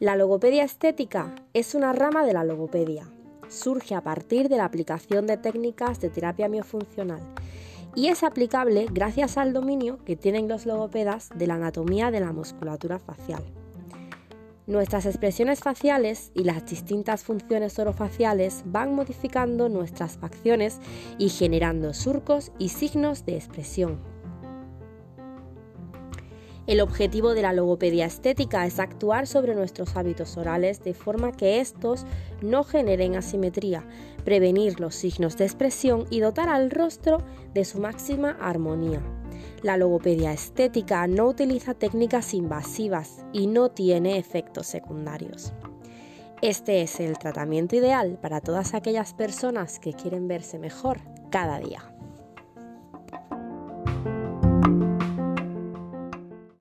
La logopedia estética es una rama de la logopedia. Surge a partir de la aplicación de técnicas de terapia miofuncional y es aplicable gracias al dominio que tienen los logopedas de la anatomía de la musculatura facial. Nuestras expresiones faciales y las distintas funciones orofaciales van modificando nuestras facciones y generando surcos y signos de expresión. El objetivo de la logopedia estética es actuar sobre nuestros hábitos orales de forma que estos no generen asimetría, prevenir los signos de expresión y dotar al rostro de su máxima armonía. La logopedia estética no utiliza técnicas invasivas y no tiene efectos secundarios. Este es el tratamiento ideal para todas aquellas personas que quieren verse mejor cada día.